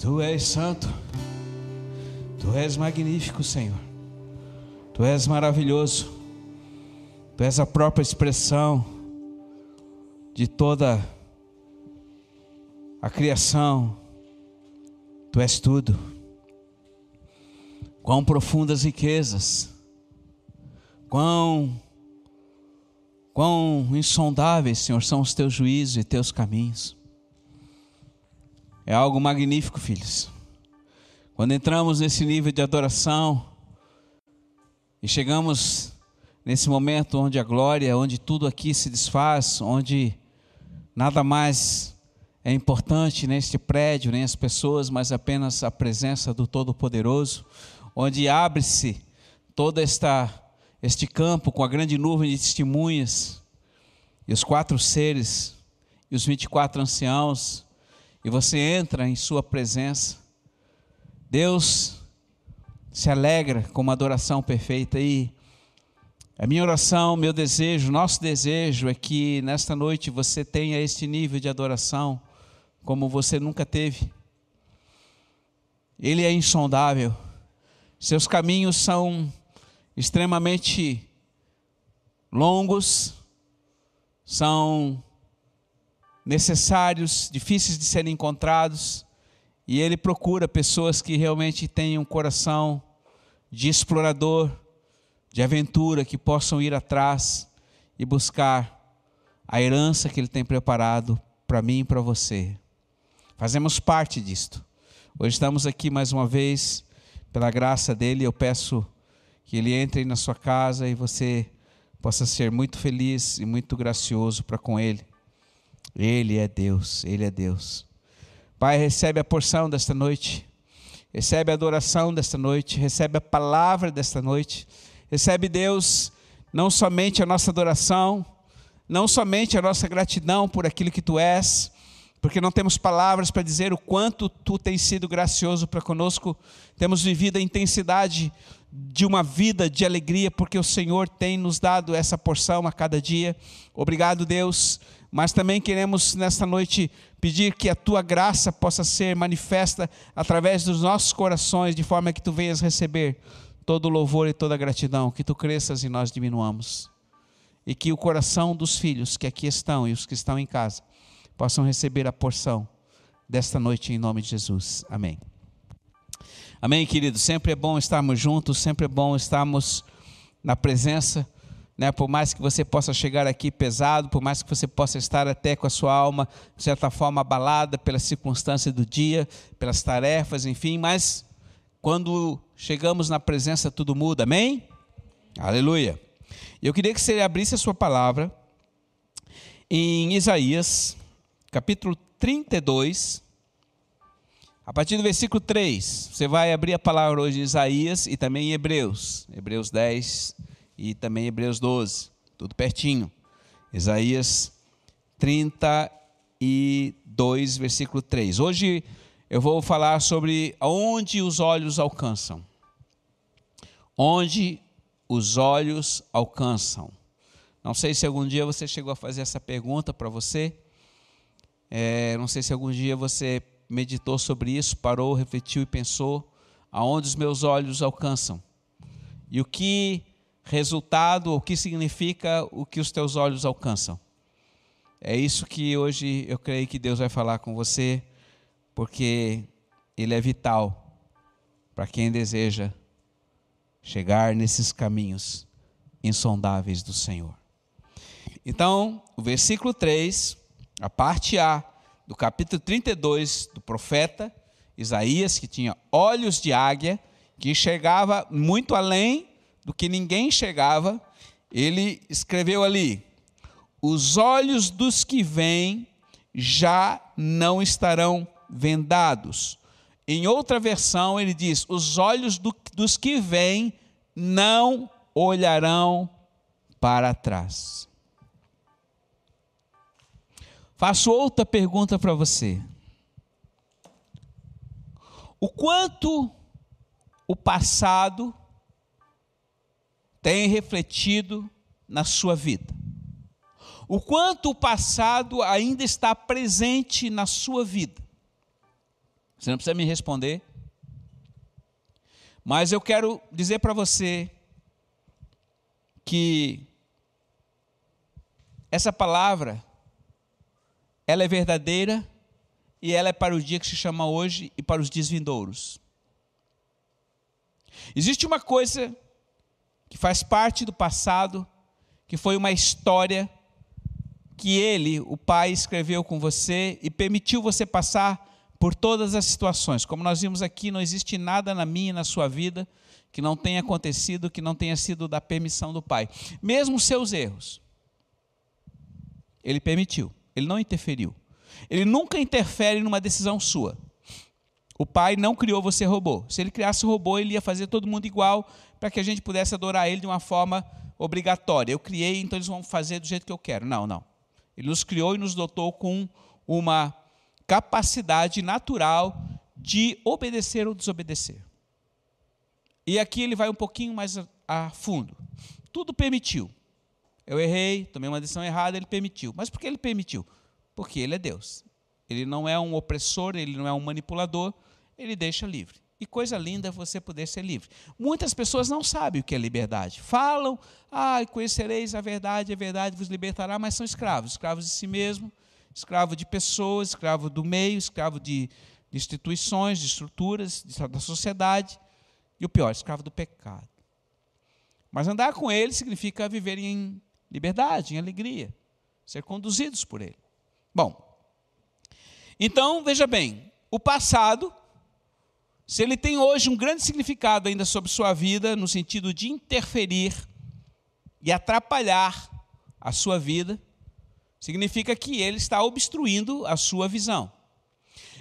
Tu és santo, tu és magnífico, Senhor, tu és maravilhoso, tu és a própria expressão de toda a criação, tu és tudo. Quão profundas riquezas, quão, quão insondáveis, Senhor, são os teus juízos e teus caminhos. É algo magnífico, filhos. Quando entramos nesse nível de adoração e chegamos nesse momento onde a glória, onde tudo aqui se desfaz, onde nada mais é importante neste prédio, nem as pessoas, mas apenas a presença do Todo-Poderoso, onde abre-se todo esta, este campo com a grande nuvem de testemunhas, e os quatro seres, e os 24 anciãos, e você entra em Sua presença. Deus se alegra com uma adoração perfeita e a minha oração, meu desejo, nosso desejo é que nesta noite você tenha este nível de adoração como você nunca teve. Ele é insondável. Seus caminhos são extremamente longos, são necessários, difíceis de serem encontrados, e ele procura pessoas que realmente tenham um coração de explorador, de aventura, que possam ir atrás e buscar a herança que ele tem preparado para mim e para você. Fazemos parte disto. Hoje estamos aqui mais uma vez, pela graça dele, eu peço que ele entre na sua casa e você possa ser muito feliz e muito gracioso para com ele. Ele é Deus, ele é Deus. Pai, recebe a porção desta noite, recebe a adoração desta noite, recebe a palavra desta noite, recebe, Deus, não somente a nossa adoração, não somente a nossa gratidão por aquilo que tu és, porque não temos palavras para dizer o quanto tu tens sido gracioso para conosco, temos vivido a intensidade de uma vida de alegria, porque o Senhor tem nos dado essa porção a cada dia. Obrigado, Deus. Mas também queremos nesta noite pedir que a tua graça possa ser manifesta através dos nossos corações, de forma que tu venhas receber todo o louvor e toda a gratidão, que tu cresças e nós diminuamos. E que o coração dos filhos que aqui estão e os que estão em casa possam receber a porção desta noite em nome de Jesus. Amém. Amém, querido. Sempre é bom estarmos juntos, sempre é bom estarmos na presença, né? Por mais que você possa chegar aqui pesado, por mais que você possa estar até com a sua alma de certa forma abalada pelas circunstâncias do dia, pelas tarefas, enfim, mas quando chegamos na presença tudo muda. Amém? Aleluia. Eu queria que você abrisse a sua palavra em Isaías, capítulo 32, a partir do versículo 3, você vai abrir a palavra hoje em Isaías e também em Hebreus, Hebreus 10 e também Hebreus 12, tudo pertinho. Isaías 32, versículo 3. Hoje eu vou falar sobre onde os olhos alcançam. Onde os olhos alcançam. Não sei se algum dia você chegou a fazer essa pergunta para você. É, não sei se algum dia você meditou sobre isso, parou, refletiu e pensou aonde os meus olhos alcançam. E o que resultado, o que significa o que os teus olhos alcançam. É isso que hoje eu creio que Deus vai falar com você, porque ele é vital para quem deseja chegar nesses caminhos insondáveis do Senhor. Então, o versículo 3 a parte A do capítulo 32 do profeta Isaías, que tinha olhos de águia, que enxergava muito além do que ninguém enxergava, ele escreveu ali: Os olhos dos que vêm já não estarão vendados. Em outra versão, ele diz: Os olhos do, dos que vêm não olharão para trás. Faço outra pergunta para você. O quanto o passado tem refletido na sua vida? o quanto o passado ainda está presente na sua vida. Você não precisa me responder, mas eu quero dizer para você que essa palavra ela é verdadeira e ela é para o dia que se chama hoje e para os dias vindouros. Existe uma coisa que faz parte do passado, que foi uma história que ele, o Pai, escreveu com você e permitiu você passar por todas as situações. Como nós vimos aqui, não existe nada na minha e na sua vida que não tenha acontecido, que não tenha sido da permissão do Pai. Mesmo seus erros, Ele permitiu, Ele não interferiu. Ele nunca interfere numa decisão sua. O pai não criou você robô. Se ele criasse robô, ele ia fazer todo mundo igual para que a gente pudesse adorar ele de uma forma obrigatória. Eu criei, então eles vão fazer do jeito que eu quero. Não, não. Ele nos criou e nos dotou com uma capacidade natural de obedecer ou desobedecer. E aqui ele vai um pouquinho mais a, fundo. Tudo permitiu. Eu errei, tomei uma decisão errada, ele permitiu. Mas por que ele permitiu? Porque ele é Deus. Ele não é um opressor, ele não é um manipulador, ele deixa livre. E coisa linda é você poder ser livre. Muitas pessoas não sabem o que é liberdade. Falam, ah, conhecereis a verdade, a verdade vos libertará, mas são escravos escravos de si mesmo, escravo de pessoas, escravo do meio, escravo de, de instituições, de estruturas, de, da sociedade. E o pior, escravo do pecado. Mas andar com ele significa viver em liberdade, em alegria, ser conduzidos por ele. Bom, então veja bem, o passado, se ele tem hoje um grande significado ainda sobre sua vida, no sentido de interferir e atrapalhar a sua vida, significa que ele está obstruindo a sua visão.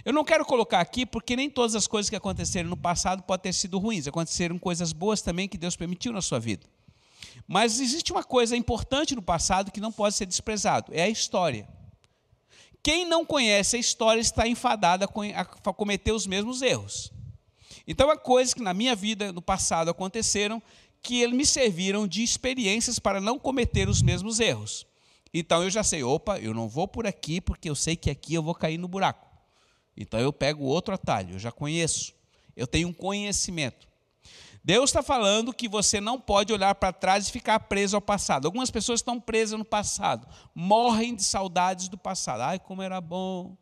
Eu não quero colocar aqui porque nem todas as coisas que aconteceram no passado podem ter sido ruins, aconteceram coisas boas também que Deus permitiu na sua vida. Mas existe uma coisa importante no passado que não pode ser desprezado, é a história. Quem não conhece a história está enfadado a cometer os mesmos erros. Então, há coisas que na minha vida, no passado, aconteceram que me serviram de experiências para não cometer os mesmos erros. Então, eu já sei, opa, eu não vou por aqui porque eu sei que aqui eu vou cair no buraco. Então, eu pego outro atalho, eu já conheço. Eu tenho um conhecimento. Deus está falando que você não pode olhar para trás e ficar preso ao passado. Algumas pessoas estão presas no passado, morrem de saudades do passado. Ai, como era bom.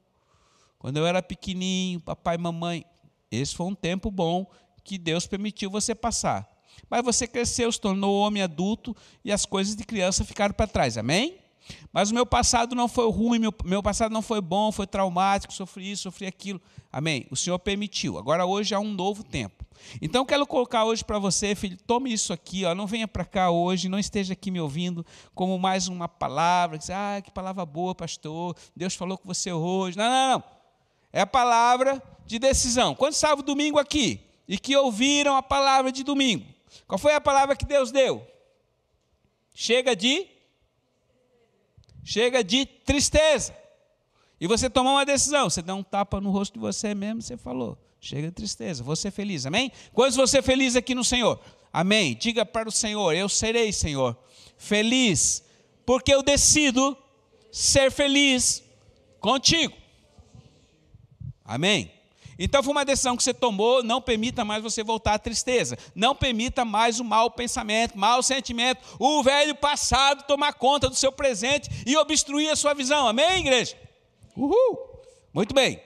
Quando eu era pequenininho, papai e mamãe. Esse foi um tempo bom que Deus permitiu você passar. Mas você cresceu, se tornou homem adulto e as coisas de criança ficaram para trás. Amém? Mas o meu passado não foi ruim, meu, meu passado não foi bom, foi traumático, sofri isso, sofri aquilo. Amém? O Senhor permitiu. Agora hoje há um novo tempo. Então quero colocar hoje para você, filho, tome isso aqui, ó, não venha para cá hoje, não esteja aqui me ouvindo como mais uma palavra, que, ah, que palavra boa, pastor, Deus falou com você hoje. Não, não, não. É a palavra de decisão. Quando estava o domingo aqui e que ouviram a palavra de domingo, qual foi a palavra que Deus deu? Chega de chega de tristeza. E você tomou uma decisão, você deu um tapa no rosto de você mesmo, você falou: chega de tristeza, ser feliz, amém? Quantos você feliz aqui no Senhor? Amém. Diga para o Senhor: eu serei, Senhor, feliz, porque eu decido ser feliz contigo. Amém. Então foi uma decisão que você tomou, não permita mais você voltar à tristeza. Não permita mais o mau pensamento, mau sentimento, o velho passado tomar conta do seu presente e obstruir a sua visão. Amém, igreja? Uhul! Muito bem.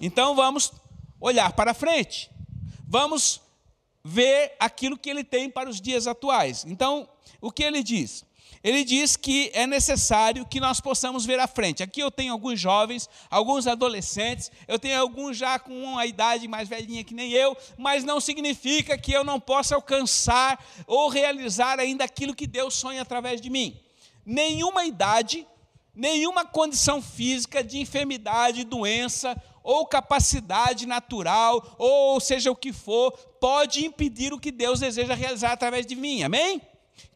Então vamos olhar para frente. Vamos ver aquilo que ele tem para os dias atuais. Então, o que ele diz? Ele diz que é necessário que nós possamos ver à frente. Aqui eu tenho alguns jovens, alguns adolescentes, eu tenho alguns já com uma idade mais velhinha que nem eu, mas não significa que eu não possa alcançar ou realizar ainda aquilo que Deus sonha através de mim. Nenhuma idade, nenhuma condição física de enfermidade, doença ou capacidade natural, ou seja o que for, pode impedir o que Deus deseja realizar através de mim. Amém?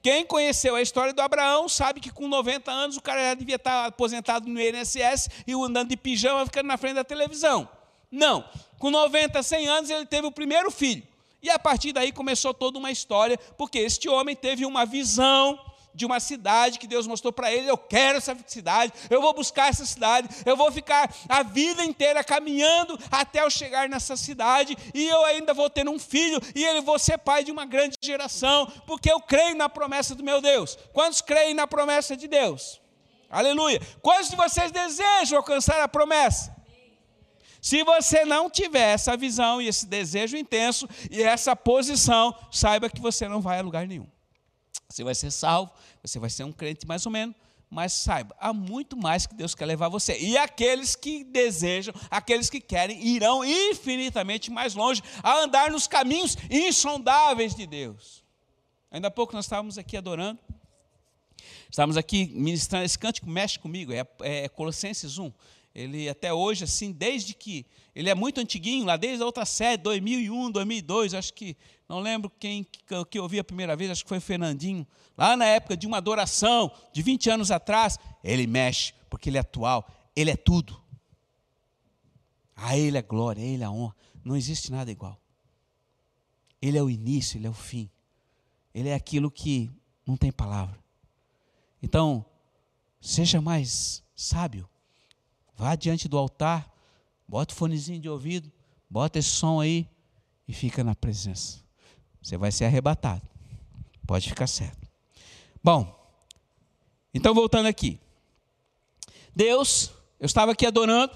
Quem conheceu a história do Abraão sabe que com 90 anos o cara já devia estar aposentado no INSS e andando de pijama ficando na frente da televisão. Não, com 90, 100 anos ele teve o primeiro filho. E a partir daí começou toda uma história, porque este homem teve uma visão de uma cidade que Deus mostrou para ele. Eu quero essa cidade, eu vou buscar essa cidade, eu vou ficar a vida inteira caminhando até eu chegar nessa cidade e eu ainda vou ter um filho e ele vou ser pai de uma grande geração, porque eu creio na promessa do meu Deus. Quantos creem na promessa de Deus? Aleluia. Quantos de vocês desejam alcançar a promessa? Se você não tiver essa visão e esse desejo intenso e essa posição, saiba que você não vai a lugar nenhum. Você vai ser salvo, você vai ser um crente mais ou menos, mas saiba, há muito mais que Deus quer levar você. E aqueles que desejam, aqueles que querem, irão infinitamente mais longe a andar nos caminhos insondáveis de Deus. Ainda há pouco nós estávamos aqui adorando, estávamos aqui ministrando esse cântico, mexe comigo, é, é Colossenses 1. Ele até hoje, assim, desde que. Ele é muito antiguinho, lá desde a outra série, 2001, 2002, acho que. Não lembro quem que, que ouvi a primeira vez, acho que foi o Fernandinho. Lá na época de uma adoração, de 20 anos atrás, ele mexe, porque ele é atual, ele é tudo. A ele é glória, a ele é a honra. Não existe nada igual. Ele é o início, ele é o fim. Ele é aquilo que não tem palavra. Então, seja mais sábio Vá diante do altar, bota o fonezinho de ouvido, bota esse som aí e fica na presença. Você vai ser arrebatado. Pode ficar certo. Bom, então voltando aqui. Deus, eu estava aqui adorando,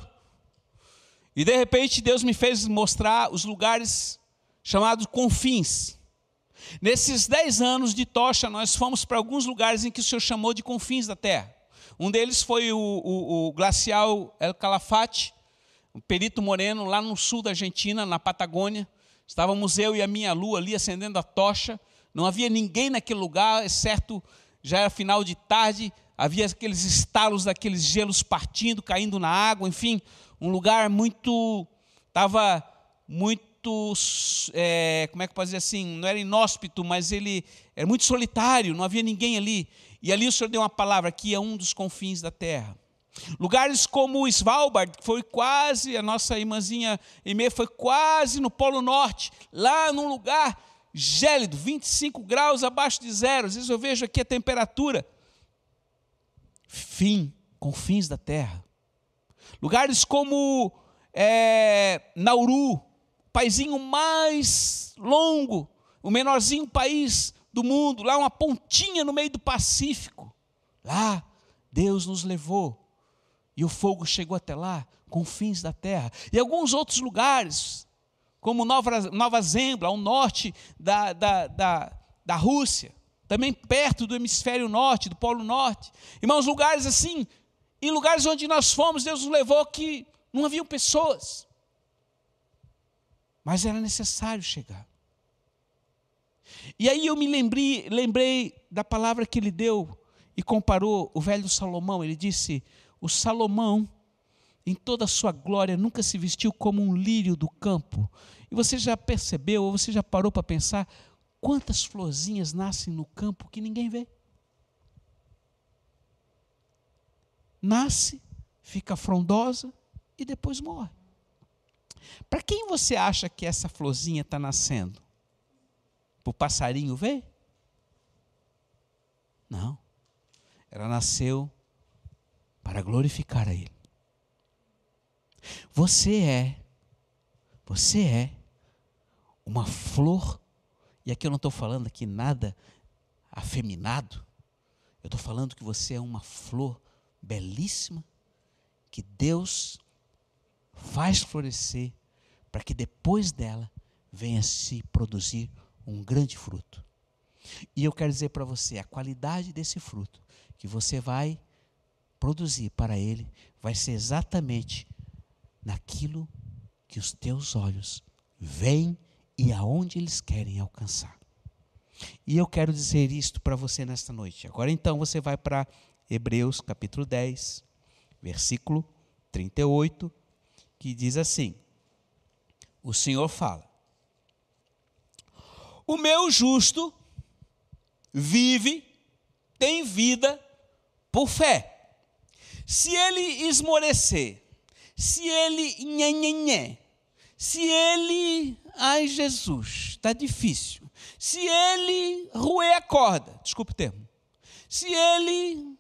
e de repente Deus me fez mostrar os lugares chamados confins. Nesses dez anos de tocha, nós fomos para alguns lugares em que o Senhor chamou de confins da terra. Um deles foi o, o, o glacial El Calafate, um Perito Moreno, lá no sul da Argentina, na Patagônia. Estávamos eu e a minha lua ali acendendo a tocha. Não havia ninguém naquele lugar, exceto já era final de tarde, havia aqueles estalos daqueles gelos partindo, caindo na água, enfim, um lugar muito. estava muito. É, como é que pode dizer assim? Não era inóspito, mas ele era muito solitário, não havia ninguém ali. E ali o Senhor deu uma palavra que é um dos confins da terra. Lugares como Svalbard, que foi quase, a nossa irmãzinha Emê foi quase no Polo Norte, lá num lugar gélido, 25 graus abaixo de zero. Às vezes eu vejo aqui a temperatura. Fim, confins da terra. Lugares como é, Nauru, paizinho mais longo, o menorzinho país do mundo, lá uma pontinha no meio do Pacífico. Lá, Deus nos levou. E o fogo chegou até lá, confins da terra. E alguns outros lugares, como Nova, Nova Zembla, ao norte da, da, da, da Rússia, também perto do hemisfério norte, do Polo Norte. Irmãos, lugares assim, em lugares onde nós fomos, Deus nos levou que não haviam pessoas. Mas era necessário chegar. E aí eu me lembrei, lembrei da palavra que ele deu e comparou o velho Salomão. Ele disse: O Salomão, em toda a sua glória, nunca se vestiu como um lírio do campo. E você já percebeu, ou você já parou para pensar, quantas florzinhas nascem no campo que ninguém vê? Nasce, fica frondosa e depois morre. Para quem você acha que essa florzinha está nascendo? para o passarinho ver? Não. Ela nasceu para glorificar a Ele. Você é, você é uma flor, e aqui eu não estou falando aqui nada afeminado, eu estou falando que você é uma flor belíssima, que Deus faz florescer, para que depois dela venha se produzir um grande fruto. E eu quero dizer para você, a qualidade desse fruto que você vai produzir para ele vai ser exatamente naquilo que os teus olhos veem e aonde eles querem alcançar. E eu quero dizer isto para você nesta noite. Agora então você vai para Hebreus capítulo 10, versículo 38, que diz assim: O Senhor fala: o meu justo vive, tem vida por fé. Se ele esmorecer, se ele nhenhenhé, se ele, ai Jesus, está difícil. Se ele roer a corda, desculpe o termo, Se ele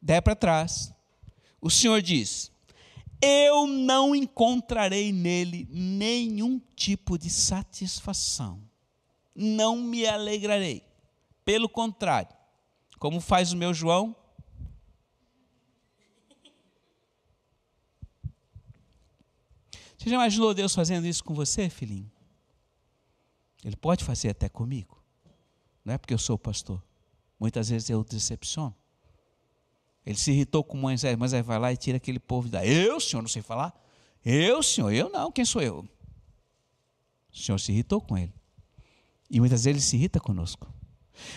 der para trás, o Senhor diz: Eu não encontrarei nele nenhum tipo de satisfação, não me alegrarei. Pelo contrário, como faz o meu João, Você já imaginou Deus fazendo isso com você, filhinho? Ele pode fazer até comigo. Não é porque eu sou pastor. Muitas vezes eu decepciono. Ele se irritou com Moisés, Moisés vai lá e tira aquele povo da. Eu, senhor, não sei falar? Eu, senhor, eu não, quem sou eu? O senhor se irritou com ele. E muitas vezes ele se irrita conosco.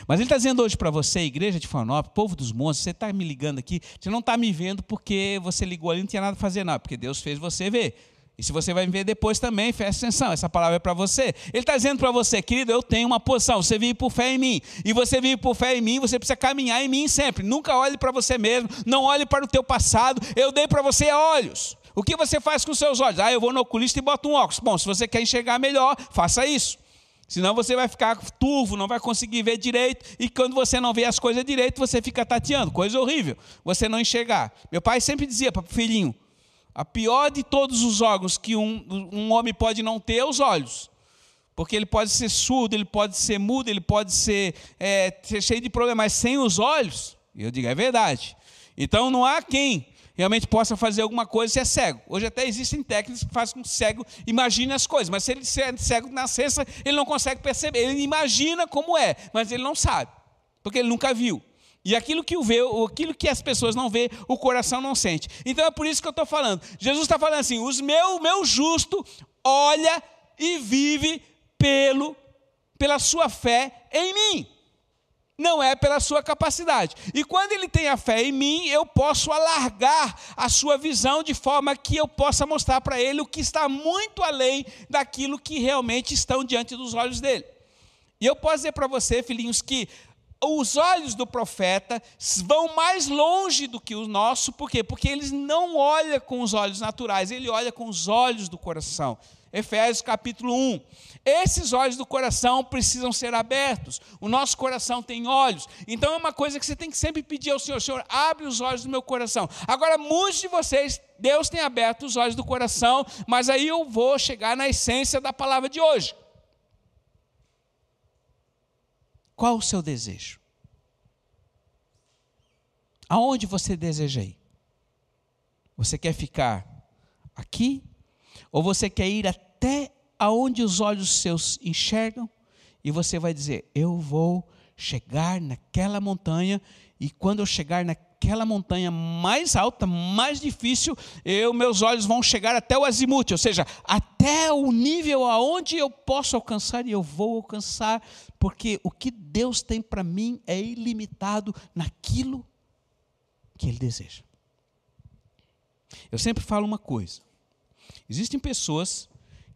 Mas ele está dizendo hoje para você, igreja de Fanópolis, povo dos montes, você está me ligando aqui, você não está me vendo porque você ligou ali não tinha nada a fazer, não, porque Deus fez você ver. E se você vai me ver depois também, preste atenção, essa palavra é para você. Ele está dizendo para você, querido, eu tenho uma posição, você vive por fé em mim. E você vive por fé em mim, você precisa caminhar em mim sempre. Nunca olhe para você mesmo, não olhe para o teu passado. Eu dei para você olhos. O que você faz com seus olhos? Ah, eu vou no oculista e boto um óculos. Bom, se você quer enxergar melhor, faça isso. Senão você vai ficar turvo, não vai conseguir ver direito, e quando você não vê as coisas direito, você fica tateando, coisa horrível, você não enxergar. Meu pai sempre dizia para o filhinho: a pior de todos os órgãos que um, um homem pode não ter é os olhos. Porque ele pode ser surdo, ele pode ser mudo, ele pode ser, é, ser cheio de problemas, mas sem os olhos, eu digo, é verdade. Então não há quem realmente possa fazer alguma coisa se é cego. Hoje até existem técnicas que fazem com que o cego imagine as coisas, mas se ele é cego na cesta, ele não consegue perceber. Ele imagina como é, mas ele não sabe, porque ele nunca viu. E aquilo que o vê, aquilo que as pessoas não vê, o coração não sente. Então é por isso que eu estou falando. Jesus está falando assim: os meu, meu justo olha e vive pelo, pela sua fé em mim. Não é pela sua capacidade. E quando ele tem a fé em mim, eu posso alargar a sua visão de forma que eu possa mostrar para ele o que está muito além daquilo que realmente estão diante dos olhos dele. E eu posso dizer para você, filhinhos, que os olhos do profeta vão mais longe do que o nosso, por quê? Porque eles não olham com os olhos naturais, ele olha com os olhos do coração. Efésios capítulo 1. Esses olhos do coração precisam ser abertos. O nosso coração tem olhos. Então é uma coisa que você tem que sempre pedir ao Senhor: Senhor, abre os olhos do meu coração. Agora, muitos de vocês, Deus tem aberto os olhos do coração, mas aí eu vou chegar na essência da palavra de hoje. Qual o seu desejo? Aonde você deseja ir? Você quer ficar aqui? Ou você quer ir até aonde os olhos seus enxergam? E você vai dizer: Eu vou chegar naquela montanha, e quando eu chegar naquela montanha mais alta, mais difícil, eu, meus olhos vão chegar até o azimute, ou seja, até o nível aonde eu posso alcançar, e eu vou alcançar porque o que Deus tem para mim é ilimitado naquilo que Ele deseja. Eu sempre falo uma coisa: existem pessoas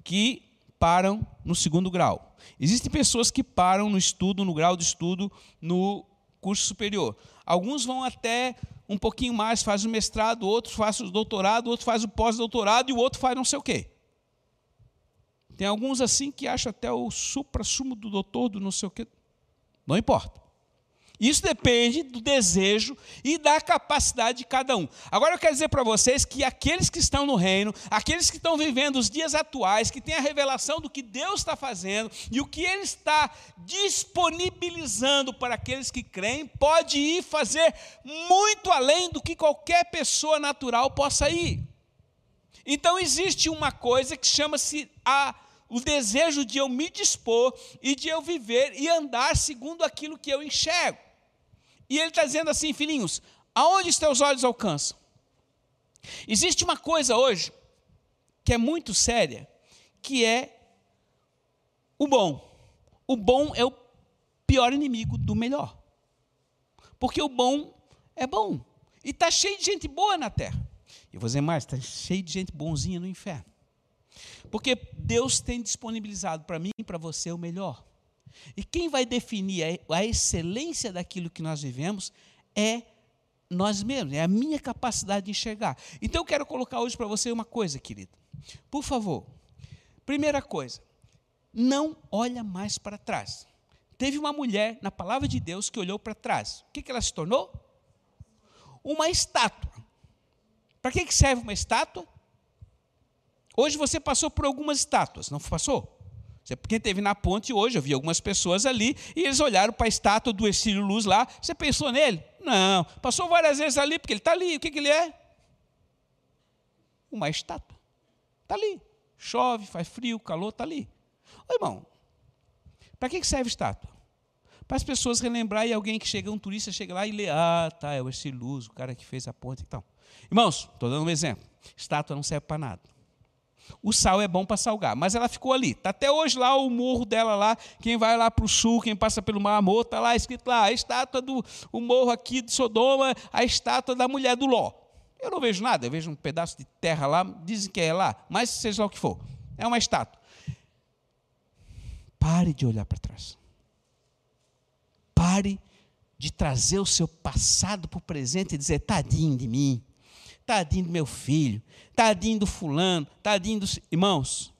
que param no segundo grau, existem pessoas que param no estudo, no grau de estudo, no curso superior. Alguns vão até um pouquinho mais, fazem o mestrado, outros fazem o doutorado, outros fazem o pós-doutorado e o outro faz não sei o quê. Tem alguns assim que acham até o supra-sumo do doutor, do não sei o quê. Não importa. Isso depende do desejo e da capacidade de cada um. Agora eu quero dizer para vocês que aqueles que estão no reino, aqueles que estão vivendo os dias atuais, que têm a revelação do que Deus está fazendo e o que Ele está disponibilizando para aqueles que creem, pode ir fazer muito além do que qualquer pessoa natural possa ir. Então existe uma coisa que chama-se a o desejo de eu me dispor e de eu viver e andar segundo aquilo que eu enxergo. E ele está dizendo assim, filhinhos, aonde os teus olhos alcançam? Existe uma coisa hoje que é muito séria, que é o bom. O bom é o pior inimigo do melhor. Porque o bom é bom. E está cheio de gente boa na terra. E vou dizer mais, está cheio de gente bonzinha no inferno. Porque Deus tem disponibilizado para mim e para você o melhor. E quem vai definir a excelência daquilo que nós vivemos é nós mesmos, é a minha capacidade de enxergar. Então eu quero colocar hoje para você uma coisa, querido. Por favor, primeira coisa, não olha mais para trás. teve uma mulher na palavra de Deus que olhou para trás. O que, que ela se tornou? Uma estátua. Para que, que serve uma estátua? Hoje você passou por algumas estátuas, não passou? Quem teve na ponte hoje, eu vi algumas pessoas ali, e eles olharam para a estátua do Exílio Luz lá. Você pensou nele? Não. Passou várias vezes ali, porque ele está ali. O que, que ele é? Uma estátua. Está ali. Chove, faz frio, calor, está ali. Ô, irmão, para que serve estátua? Para as pessoas relembrar e alguém que chega, um turista chega lá e lê, ah, tá, é o Exílio Luz, o cara que fez a ponte e tal. Irmãos, estou dando um exemplo. Estátua não serve para nada. O sal é bom para salgar, mas ela ficou ali. Está até hoje lá o morro dela lá. Quem vai lá para o sul, quem passa pelo Mar Morto, está lá escrito lá, a estátua do o morro aqui de Sodoma, a estátua da mulher do Ló. Eu não vejo nada, eu vejo um pedaço de terra lá, dizem que é lá, mas seja lá o que for. É uma estátua. Pare de olhar para trás. Pare de trazer o seu passado para o presente e dizer, tadinho de mim tadinho do meu filho, tadinho do fulano, tadinho dos. Irmãos,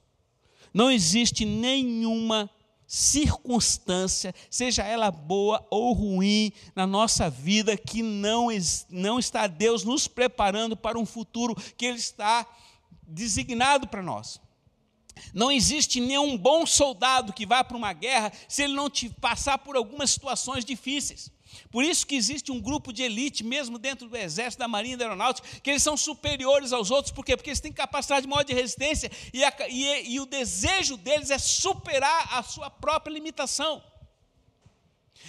não existe nenhuma circunstância, seja ela boa ou ruim, na nossa vida, que não, não está Deus nos preparando para um futuro que Ele está designado para nós. Não existe nenhum bom soldado que vá para uma guerra se ele não te passar por algumas situações difíceis. Por isso que existe um grupo de elite, mesmo dentro do exército, da marinha, da aeronáutica, que eles são superiores aos outros, por quê? Porque eles têm capacidade maior de resistência e, a, e, e o desejo deles é superar a sua própria limitação.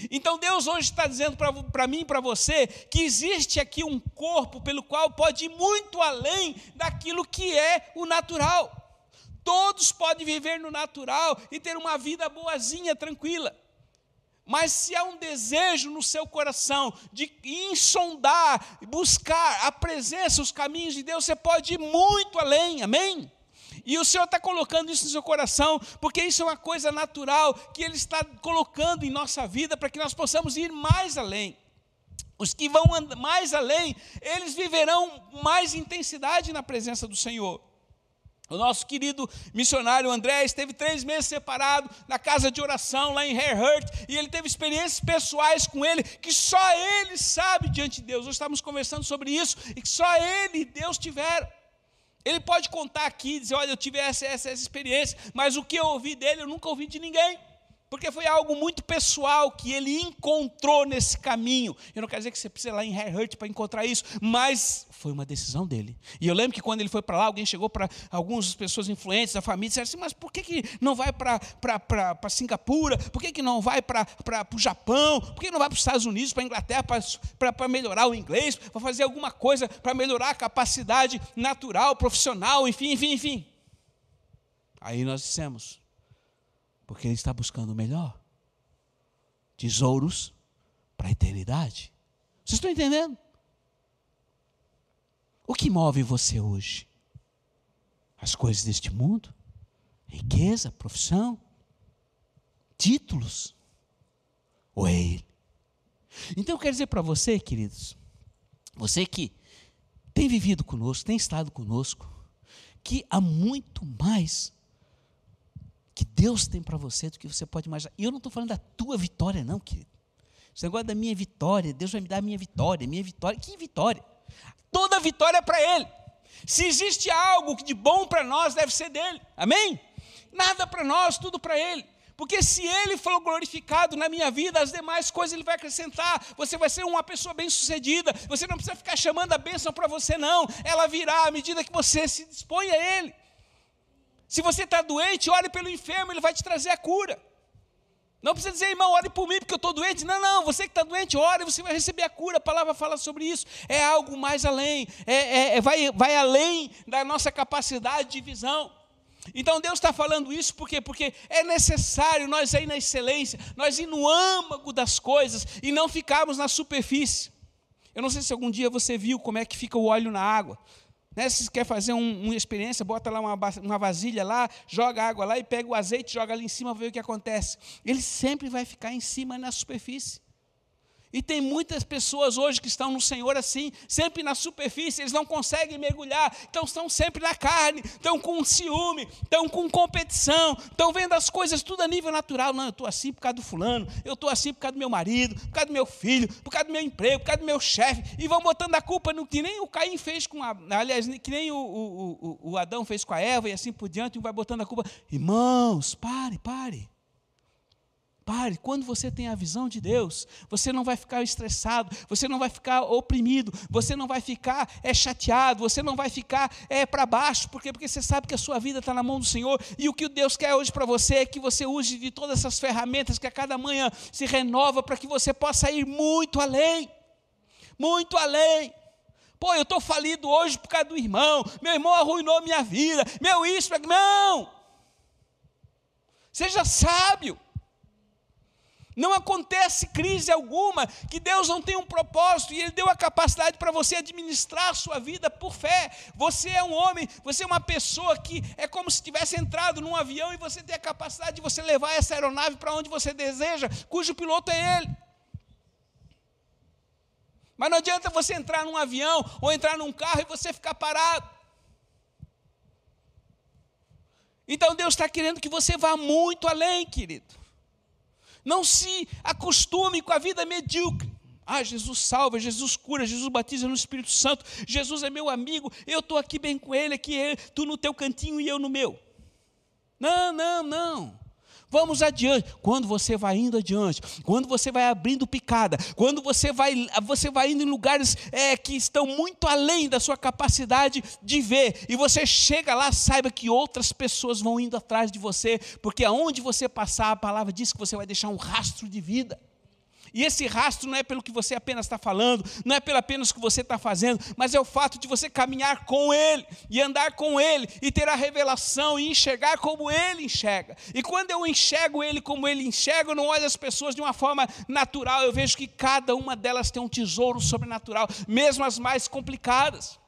Então Deus hoje está dizendo para mim e para você que existe aqui um corpo pelo qual pode ir muito além daquilo que é o natural. Todos podem viver no natural e ter uma vida boazinha, tranquila. Mas se há um desejo no seu coração de insondar, buscar a presença, os caminhos de Deus, você pode ir muito além, amém? E o Senhor está colocando isso no seu coração, porque isso é uma coisa natural que Ele está colocando em nossa vida para que nós possamos ir mais além. Os que vão mais além, eles viverão mais intensidade na presença do Senhor. O nosso querido missionário André esteve três meses separado na casa de oração lá em Herhurt e ele teve experiências pessoais com ele que só ele sabe diante de Deus. Nós estávamos conversando sobre isso e que só ele e Deus tiveram. Ele pode contar aqui, dizer: Olha, eu tive essa, essa, essa experiência, mas o que eu ouvi dele eu nunca ouvi de ninguém porque foi algo muito pessoal que ele encontrou nesse caminho. Eu não quero dizer que você precisa ir lá em Herhurt para encontrar isso, mas foi uma decisão dele. E eu lembro que quando ele foi para lá, alguém chegou para algumas pessoas influentes da família e disseram assim: Mas por que, que não vai para Singapura? Por que, que não vai para o Japão? Por que não vai para os Estados Unidos, para a Inglaterra, para melhorar o inglês, para fazer alguma coisa para melhorar a capacidade natural, profissional, enfim, enfim, enfim? Aí nós dissemos: porque ele está buscando o melhor. Tesouros para a eternidade. Vocês estão entendendo? O que move você hoje? As coisas deste mundo? Riqueza, profissão, títulos? Ou é Ele? Então eu quero dizer para você, queridos, você que tem vivido conosco, tem estado conosco, que há muito mais que Deus tem para você do que você pode imaginar. E eu não estou falando da tua vitória, não, querido. Esse negócio da minha vitória, Deus vai me dar a minha vitória, minha vitória. Que vitória? Toda vitória é para Ele. Se existe algo de bom para nós, deve ser dele. Amém? Nada para nós, tudo para Ele. Porque se Ele for glorificado na minha vida, as demais coisas Ele vai acrescentar. Você vai ser uma pessoa bem-sucedida. Você não precisa ficar chamando a bênção para você, não. Ela virá à medida que você se dispõe a Ele. Se você está doente, ore pelo enfermo, ele vai te trazer a cura. Não precisa dizer, irmão, ore por mim porque eu estou doente. Não, não, você que está doente, ore, você vai receber a cura. A palavra fala sobre isso. É algo mais além, é, é, é vai, vai além da nossa capacidade de visão. Então Deus está falando isso por quê? Porque é necessário nós ir na excelência, nós ir no âmago das coisas e não ficarmos na superfície. Eu não sei se algum dia você viu como é que fica o óleo na água. Né? Se quer fazer um, uma experiência, bota lá uma, uma vasilha lá, joga água lá e pega o azeite, joga ali em cima, vê o que acontece. Ele sempre vai ficar em cima na superfície. E tem muitas pessoas hoje que estão no Senhor assim, sempre na superfície, eles não conseguem mergulhar, então estão sempre na carne, estão com ciúme, estão com competição, estão vendo as coisas tudo a nível natural. Não, eu estou assim por causa do fulano, eu estou assim por causa do meu marido, por causa do meu filho, por causa do meu emprego, por causa do meu chefe, e vão botando a culpa no que nem o Caim fez com a. Aliás, que nem o, o, o, o Adão fez com a Eva e assim por diante, e vai botando a culpa. Irmãos, pare, pare. Pare, quando você tem a visão de Deus, você não vai ficar estressado, você não vai ficar oprimido, você não vai ficar é, chateado, você não vai ficar é, para baixo, porque, porque você sabe que a sua vida está na mão do Senhor, e o que Deus quer hoje para você é que você use de todas essas ferramentas que a cada manhã se renova para que você possa ir muito além, muito além. Pô, eu estou falido hoje por causa do irmão, meu irmão arruinou minha vida, meu isso, não. Seja sábio. Não acontece crise alguma que Deus não tem um propósito e Ele deu a capacidade para você administrar a sua vida por fé. Você é um homem, você é uma pessoa que é como se tivesse entrado num avião e você tem a capacidade de você levar essa aeronave para onde você deseja, cujo piloto é Ele. Mas não adianta você entrar num avião ou entrar num carro e você ficar parado. Então Deus está querendo que você vá muito além, querido. Não se acostume com a vida medíocre. Ah, Jesus salva, Jesus cura, Jesus batiza no Espírito Santo, Jesus é meu amigo, eu estou aqui bem com Ele, aqui tu no teu cantinho e eu no meu. Não, não, não. Vamos adiante. Quando você vai indo adiante, quando você vai abrindo picada, quando você vai, você vai indo em lugares é, que estão muito além da sua capacidade de ver, e você chega lá, saiba que outras pessoas vão indo atrás de você, porque aonde você passar, a palavra diz que você vai deixar um rastro de vida. E esse rastro não é pelo que você apenas está falando, não é pelo apenas que você está fazendo, mas é o fato de você caminhar com Ele e andar com Ele e ter a revelação e enxergar como Ele enxerga. E quando eu enxergo Ele como Ele enxerga, eu não olho as pessoas de uma forma natural, eu vejo que cada uma delas tem um tesouro sobrenatural, mesmo as mais complicadas.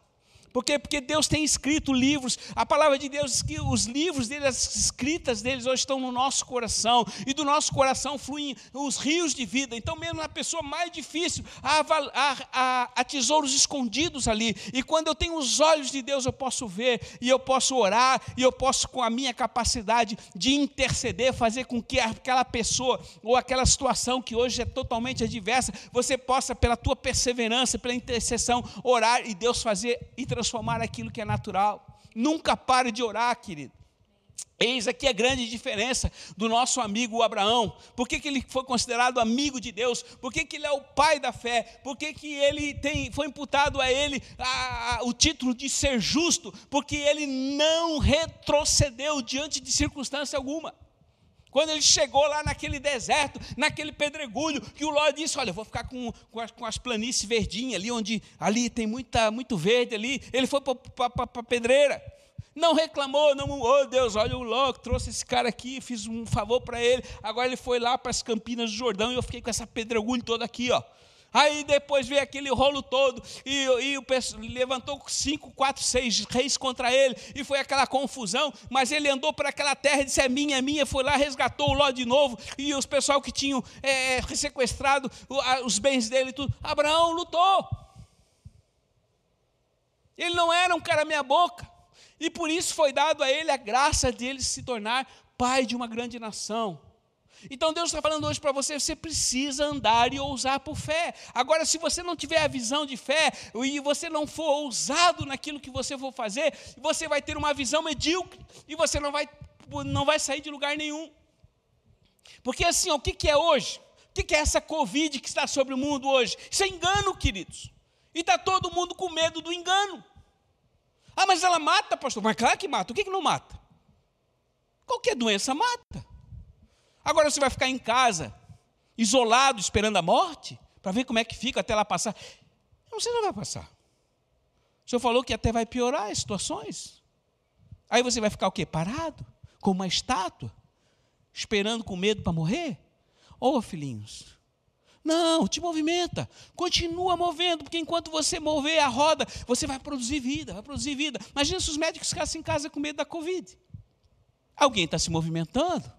Por quê? Porque Deus tem escrito livros, a palavra de Deus, que os livros dele, as escritas deles hoje estão no nosso coração, e do nosso coração fluem os rios de vida. Então, mesmo na pessoa mais difícil, há, há, há, há tesouros escondidos ali. E quando eu tenho os olhos de Deus, eu posso ver, e eu posso orar, e eu posso, com a minha capacidade de interceder, fazer com que aquela pessoa ou aquela situação que hoje é totalmente adversa, você possa, pela tua perseverança, pela intercessão, orar e Deus fazer e transformar transformar aquilo que é natural. Nunca pare de orar, querido. Eis aqui a grande diferença do nosso amigo Abraão. Por que, que ele foi considerado amigo de Deus? Por que, que ele é o pai da fé? Por que, que ele tem, foi imputado a ele a, a, o título de ser justo? Porque ele não retrocedeu diante de circunstância alguma. Quando ele chegou lá naquele deserto, naquele pedregulho, que o Ló disse: Olha, eu vou ficar com, com, as, com as planícies verdinhas ali, onde ali tem muita, muito verde ali. Ele foi para a pedreira. Não reclamou, não, oh Deus, olha o Ló, trouxe esse cara aqui, fiz um favor para ele. Agora ele foi lá para as campinas do Jordão e eu fiquei com essa pedregulho toda aqui, ó. Aí depois veio aquele rolo todo, e, e o levantou cinco, quatro, seis reis contra ele, e foi aquela confusão, mas ele andou para aquela terra e disse: É minha, é minha, foi lá, resgatou o Ló de novo, e os pessoal que tinham é, sequestrado os bens dele e tudo. Abraão lutou. Ele não era um cara meia boca. E por isso foi dado a ele a graça de ele se tornar pai de uma grande nação. Então Deus está falando hoje para você, você precisa andar e ousar por fé. Agora, se você não tiver a visão de fé e você não for ousado naquilo que você for fazer, você vai ter uma visão medíocre e você não vai, não vai sair de lugar nenhum. Porque assim, ó, o que, que é hoje? O que, é essa Covid que está sobre o mundo hoje? Isso é engano, queridos. E está todo mundo com medo do engano. Ah, mas ela mata, pastor. Mas claro que mata. O que, que não mata? Qualquer doença mata. Agora você vai ficar em casa, isolado, esperando a morte, para ver como é que fica até ela passar. Não, você não vai passar. O senhor falou que até vai piorar as situações. Aí você vai ficar o quê? Parado, como uma estátua, esperando com medo para morrer? Ô oh, filhinhos, não, te movimenta, continua movendo, porque enquanto você mover a roda, você vai produzir vida, vai produzir vida. Imagina se os médicos ficassem em casa com medo da Covid. Alguém está se movimentando.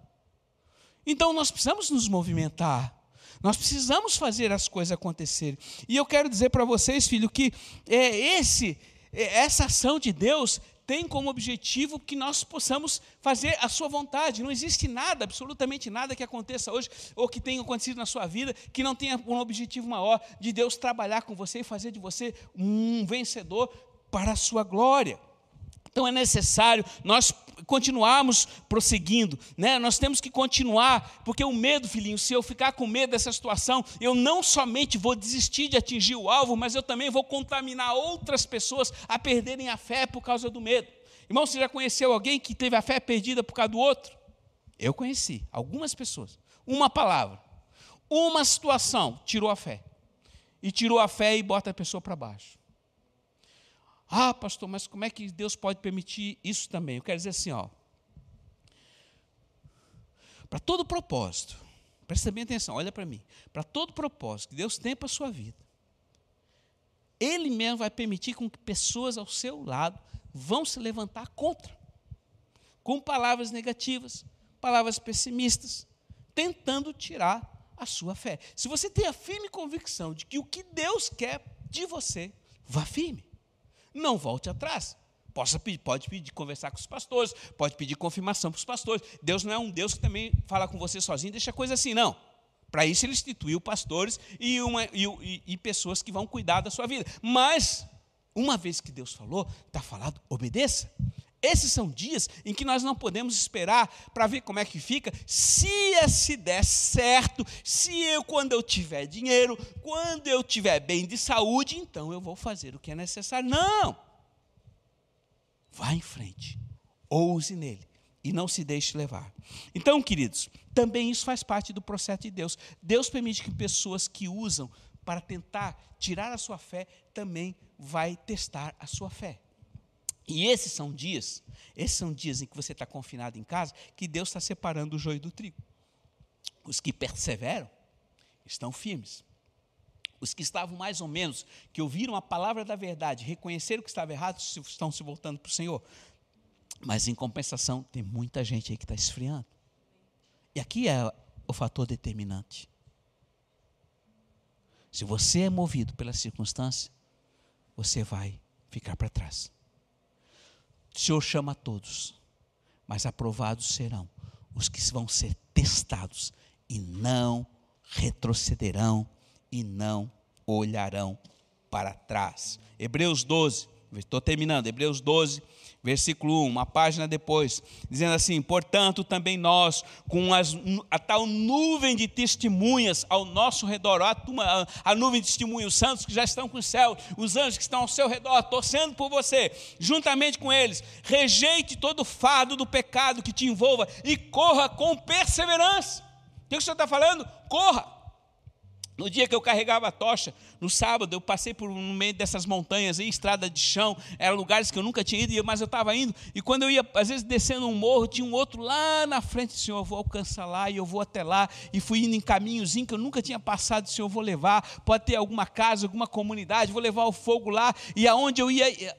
Então nós precisamos nos movimentar. Nós precisamos fazer as coisas acontecerem. E eu quero dizer para vocês, filho, que é esse, é, essa ação de Deus tem como objetivo que nós possamos fazer a sua vontade. Não existe nada, absolutamente nada que aconteça hoje ou que tenha acontecido na sua vida que não tenha um objetivo maior de Deus trabalhar com você e fazer de você um vencedor para a sua glória. Então é necessário nós continuarmos prosseguindo, né? Nós temos que continuar, porque o medo, filhinho, se eu ficar com medo dessa situação, eu não somente vou desistir de atingir o alvo, mas eu também vou contaminar outras pessoas a perderem a fé por causa do medo. Irmão, você já conheceu alguém que teve a fé perdida por causa do outro? Eu conheci algumas pessoas. Uma palavra, uma situação tirou a fé. E tirou a fé e bota a pessoa para baixo. Ah, pastor, mas como é que Deus pode permitir isso também? Eu quero dizer assim, ó. Para todo propósito, presta bem atenção, olha para mim. Para todo propósito que Deus tem para a sua vida, Ele mesmo vai permitir com que pessoas ao seu lado vão se levantar contra, com palavras negativas, palavras pessimistas, tentando tirar a sua fé. Se você tem a firme convicção de que o que Deus quer de você, vá firme não volte atrás. Possa, pode pedir conversar com os pastores, pode pedir confirmação para os pastores. Deus não é um Deus que também fala com você sozinho, deixa a coisa assim, não. Para isso ele instituiu pastores e, uma, e, e, e pessoas que vão cuidar da sua vida. Mas, uma vez que Deus falou, está falado, obedeça. Esses são dias em que nós não podemos esperar para ver como é que fica. Se se der certo, se eu, quando eu tiver dinheiro, quando eu tiver bem de saúde, então eu vou fazer o que é necessário. Não! Vá em frente, ouse nele e não se deixe levar. Então, queridos, também isso faz parte do processo de Deus. Deus permite que pessoas que usam para tentar tirar a sua fé também vai testar a sua fé. E esses são dias, esses são dias em que você está confinado em casa, que Deus está separando o joio do trigo. Os que perseveram estão firmes. Os que estavam mais ou menos, que ouviram a palavra da verdade, reconheceram que estava errado, estão se voltando para o Senhor. Mas em compensação, tem muita gente aí que está esfriando. E aqui é o fator determinante. Se você é movido pela circunstância, você vai ficar para trás. O Senhor chama a todos, mas aprovados serão os que vão ser testados e não retrocederão e não olharão para trás. Hebreus 12, estou terminando, Hebreus 12, versículo 1, uma página depois, dizendo assim: Portanto, também nós, com as, a tal nuvem de testemunhas ao nosso redor, a, a, nuvem de testemunhos, os santos que já estão com o céu, os anjos que estão ao seu redor, torcendo por você, juntamente com eles, rejeite todo o fardo do pecado que te envolva e corra com perseverança. O que o Senhor está falando? Corra. No dia que eu carregava a tocha, no sábado, eu passei por no meio dessas montanhas aí, estrada de chão, eram lugares que eu nunca tinha ido, mas eu estava indo, e quando eu ia, às vezes, descendo um morro, tinha um outro lá na frente, Senhor, eu vou alcançar lá, e eu vou até lá, e fui indo em caminhozinho que eu nunca tinha passado, Senhor, eu vou levar, pode ter alguma casa, alguma comunidade, vou levar o fogo lá, e aonde eu ia, ia,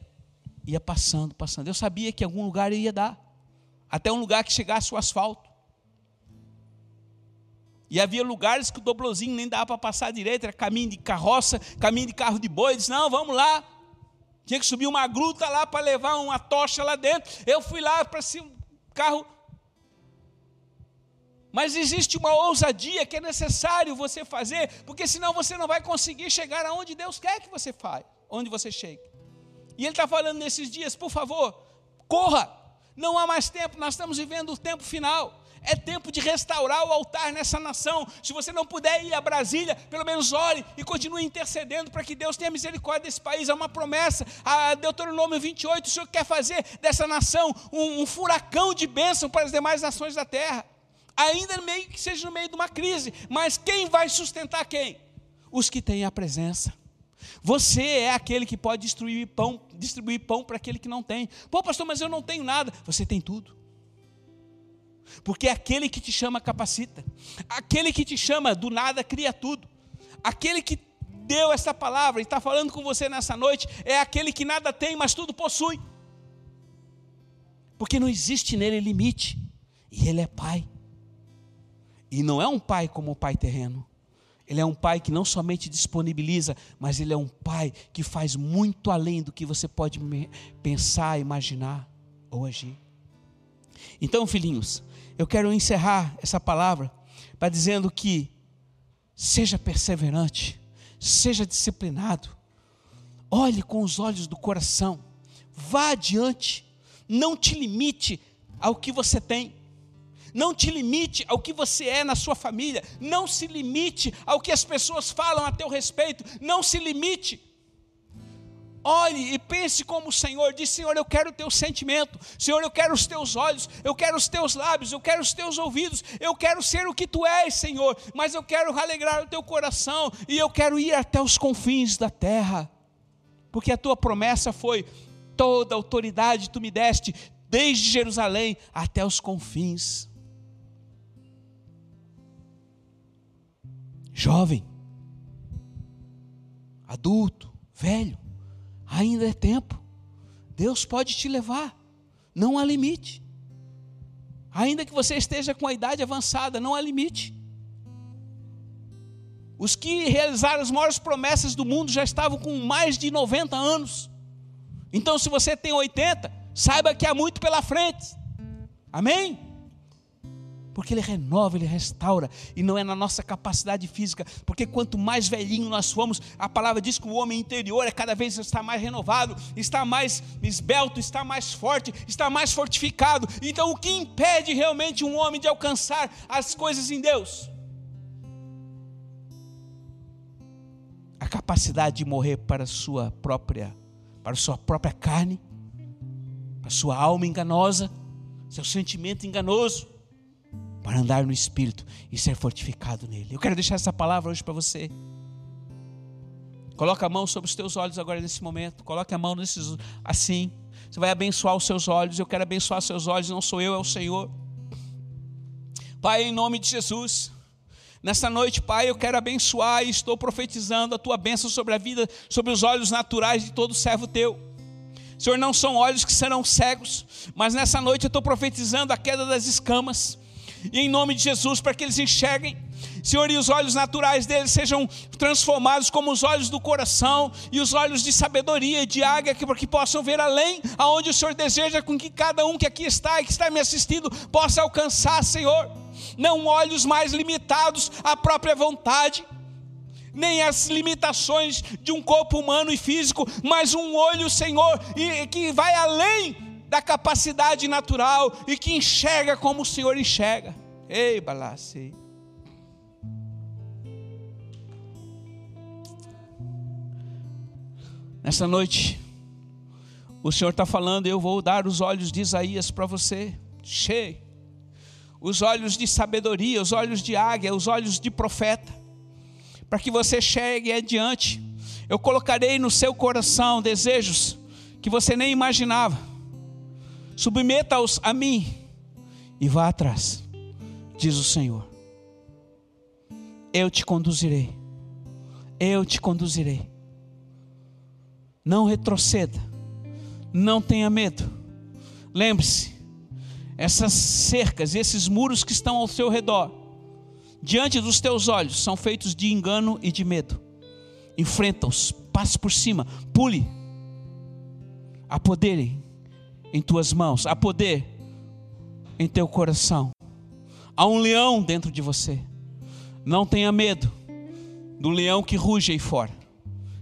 ia passando, passando, eu sabia que algum lugar eu ia dar, até um lugar que chegasse o asfalto, e havia lugares que o doblozinho nem dava para passar direito, era caminho de carroça, caminho de carro de boi. disse: Não, vamos lá. Tinha que subir uma gruta lá para levar uma tocha lá dentro. Eu fui lá para cima, carro. Mas existe uma ousadia que é necessário você fazer, porque senão você não vai conseguir chegar aonde Deus quer que você faça, onde você chegue. E Ele está falando nesses dias, por favor, corra, não há mais tempo, nós estamos vivendo o tempo final. É tempo de restaurar o altar nessa nação. Se você não puder ir a Brasília, pelo menos ore e continue intercedendo para que Deus tenha misericórdia desse país. É uma promessa. A Deuteronômio 28, o Senhor quer fazer dessa nação um, um furacão de bênção para as demais nações da terra. Ainda meio que seja no meio de uma crise, mas quem vai sustentar quem? Os que têm a presença. Você é aquele que pode distribuir pão, distribuir pão para aquele que não tem. Pô, pastor, mas eu não tenho nada. Você tem tudo porque aquele que te chama capacita, aquele que te chama do nada cria tudo, aquele que deu essa palavra e está falando com você nessa noite é aquele que nada tem, mas tudo possui, porque não existe nele limite, e ele é pai, e não é um pai como o pai terreno, Ele é um pai que não somente disponibiliza, mas ele é um pai que faz muito além do que você pode pensar, imaginar ou agir. Então, filhinhos, eu quero encerrar essa palavra para dizendo que seja perseverante, seja disciplinado, olhe com os olhos do coração, vá adiante, não te limite ao que você tem. Não te limite ao que você é na sua família. Não se limite ao que as pessoas falam a teu respeito. Não se limite. Olhe e pense como o Senhor diz: Senhor, eu quero o teu sentimento, Senhor, eu quero os teus olhos, eu quero os teus lábios, eu quero os teus ouvidos, eu quero ser o que tu és, Senhor, mas eu quero alegrar o teu coração e eu quero ir até os confins da terra, porque a tua promessa foi: toda autoridade tu me deste, desde Jerusalém até os confins. jovem, adulto, velho, ainda é tempo. Deus pode te levar, não há limite. Ainda que você esteja com a idade avançada, não há limite. Os que realizaram as maiores promessas do mundo já estavam com mais de 90 anos. Então, se você tem 80, saiba que há muito pela frente. Amém? Porque Ele renova, Ele restaura, e não é na nossa capacidade física, porque quanto mais velhinho nós formos, a palavra diz que o homem interior é cada vez está mais renovado, está mais esbelto, está mais forte, está mais fortificado. Então, o que impede realmente um homem de alcançar as coisas em Deus? A capacidade de morrer para a sua própria, para a sua própria carne, para a sua alma enganosa, seu sentimento enganoso para andar no Espírito e ser fortificado nele. Eu quero deixar essa palavra hoje para você. Coloca a mão sobre os teus olhos agora nesse momento. Coloque a mão nesses assim. Você vai abençoar os seus olhos. Eu quero abençoar os seus olhos. Não sou eu, é o Senhor. Pai, em nome de Jesus. Nessa noite, Pai, eu quero abençoar e estou profetizando a tua bênção sobre a vida, sobre os olhos naturais de todo servo teu. Senhor, não são olhos que serão cegos, mas nessa noite eu estou profetizando a queda das escamas e em nome de Jesus, para que eles enxerguem, Senhor, e os olhos naturais deles sejam transformados como os olhos do coração e os olhos de sabedoria e de águia, para que possam ver além aonde o Senhor deseja com que cada um que aqui está e que está me assistindo possa alcançar, Senhor. Não olhos mais limitados à própria vontade, nem as limitações de um corpo humano e físico, mas um olho, Senhor, e que vai além da capacidade natural e que enxerga como o Senhor enxerga. Ei, balace. Nessa noite, o Senhor está falando, eu vou dar os olhos de Isaías para você, cheio, os olhos de sabedoria, os olhos de águia, os olhos de profeta, para que você chegue adiante. Eu colocarei no seu coração desejos que você nem imaginava submeta-os a mim e vá atrás, diz o Senhor. Eu te conduzirei, eu te conduzirei. Não retroceda, não tenha medo. Lembre-se, essas cercas, esses muros que estão ao seu redor, diante dos teus olhos, são feitos de engano e de medo. Enfrenta-os, passe por cima, pule. Há poder em tuas mãos, há poder em teu coração. Há um leão dentro de você. Não tenha medo do leão que ruge aí fora.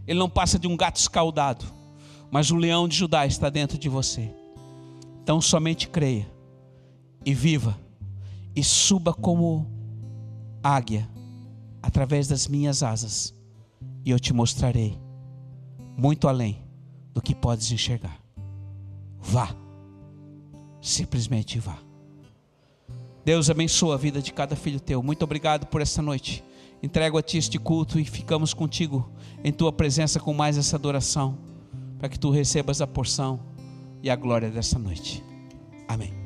Ele não passa de um gato escaldado, mas o leão de Judá está dentro de você. Então somente creia e viva e suba como águia através das minhas asas, e eu te mostrarei muito além do que podes enxergar. Vá simplesmente vá. Deus abençoa a vida de cada filho teu. Muito obrigado por essa noite. Entrego a ti este culto e ficamos contigo em tua presença com mais essa adoração, para que tu recebas a porção e a glória dessa noite. Amém.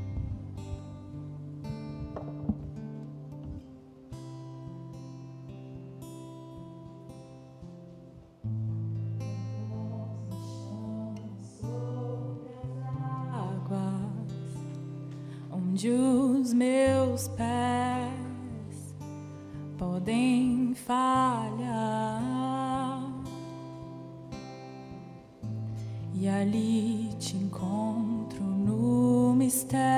onde os meus pés podem falhar, e ali te encontro no mistério.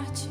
parte.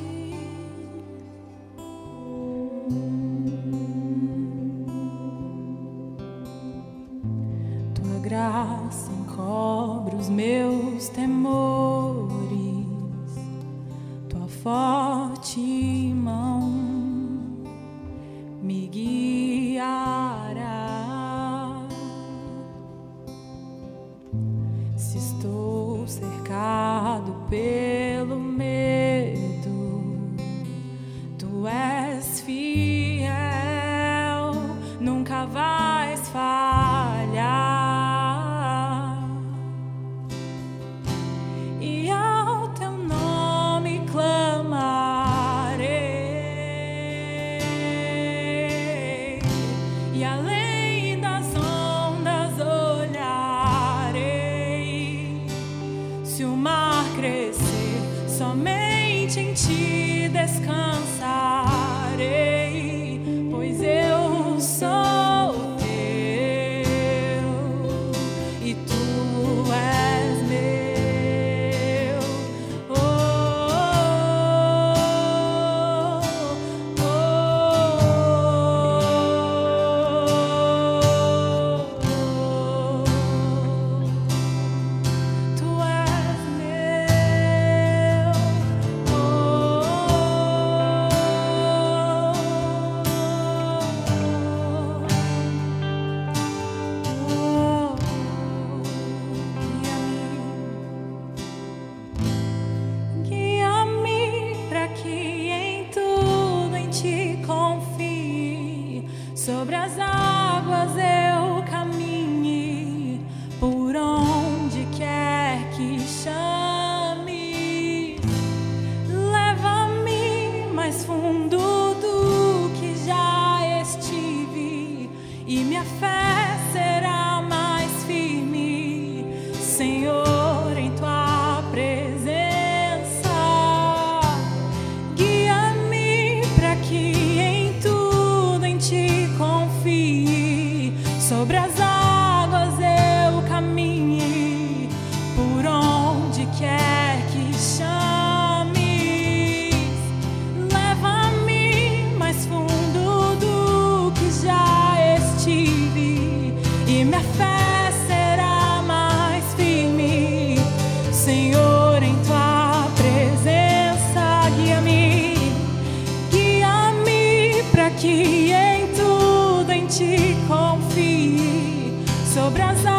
sobre as águas.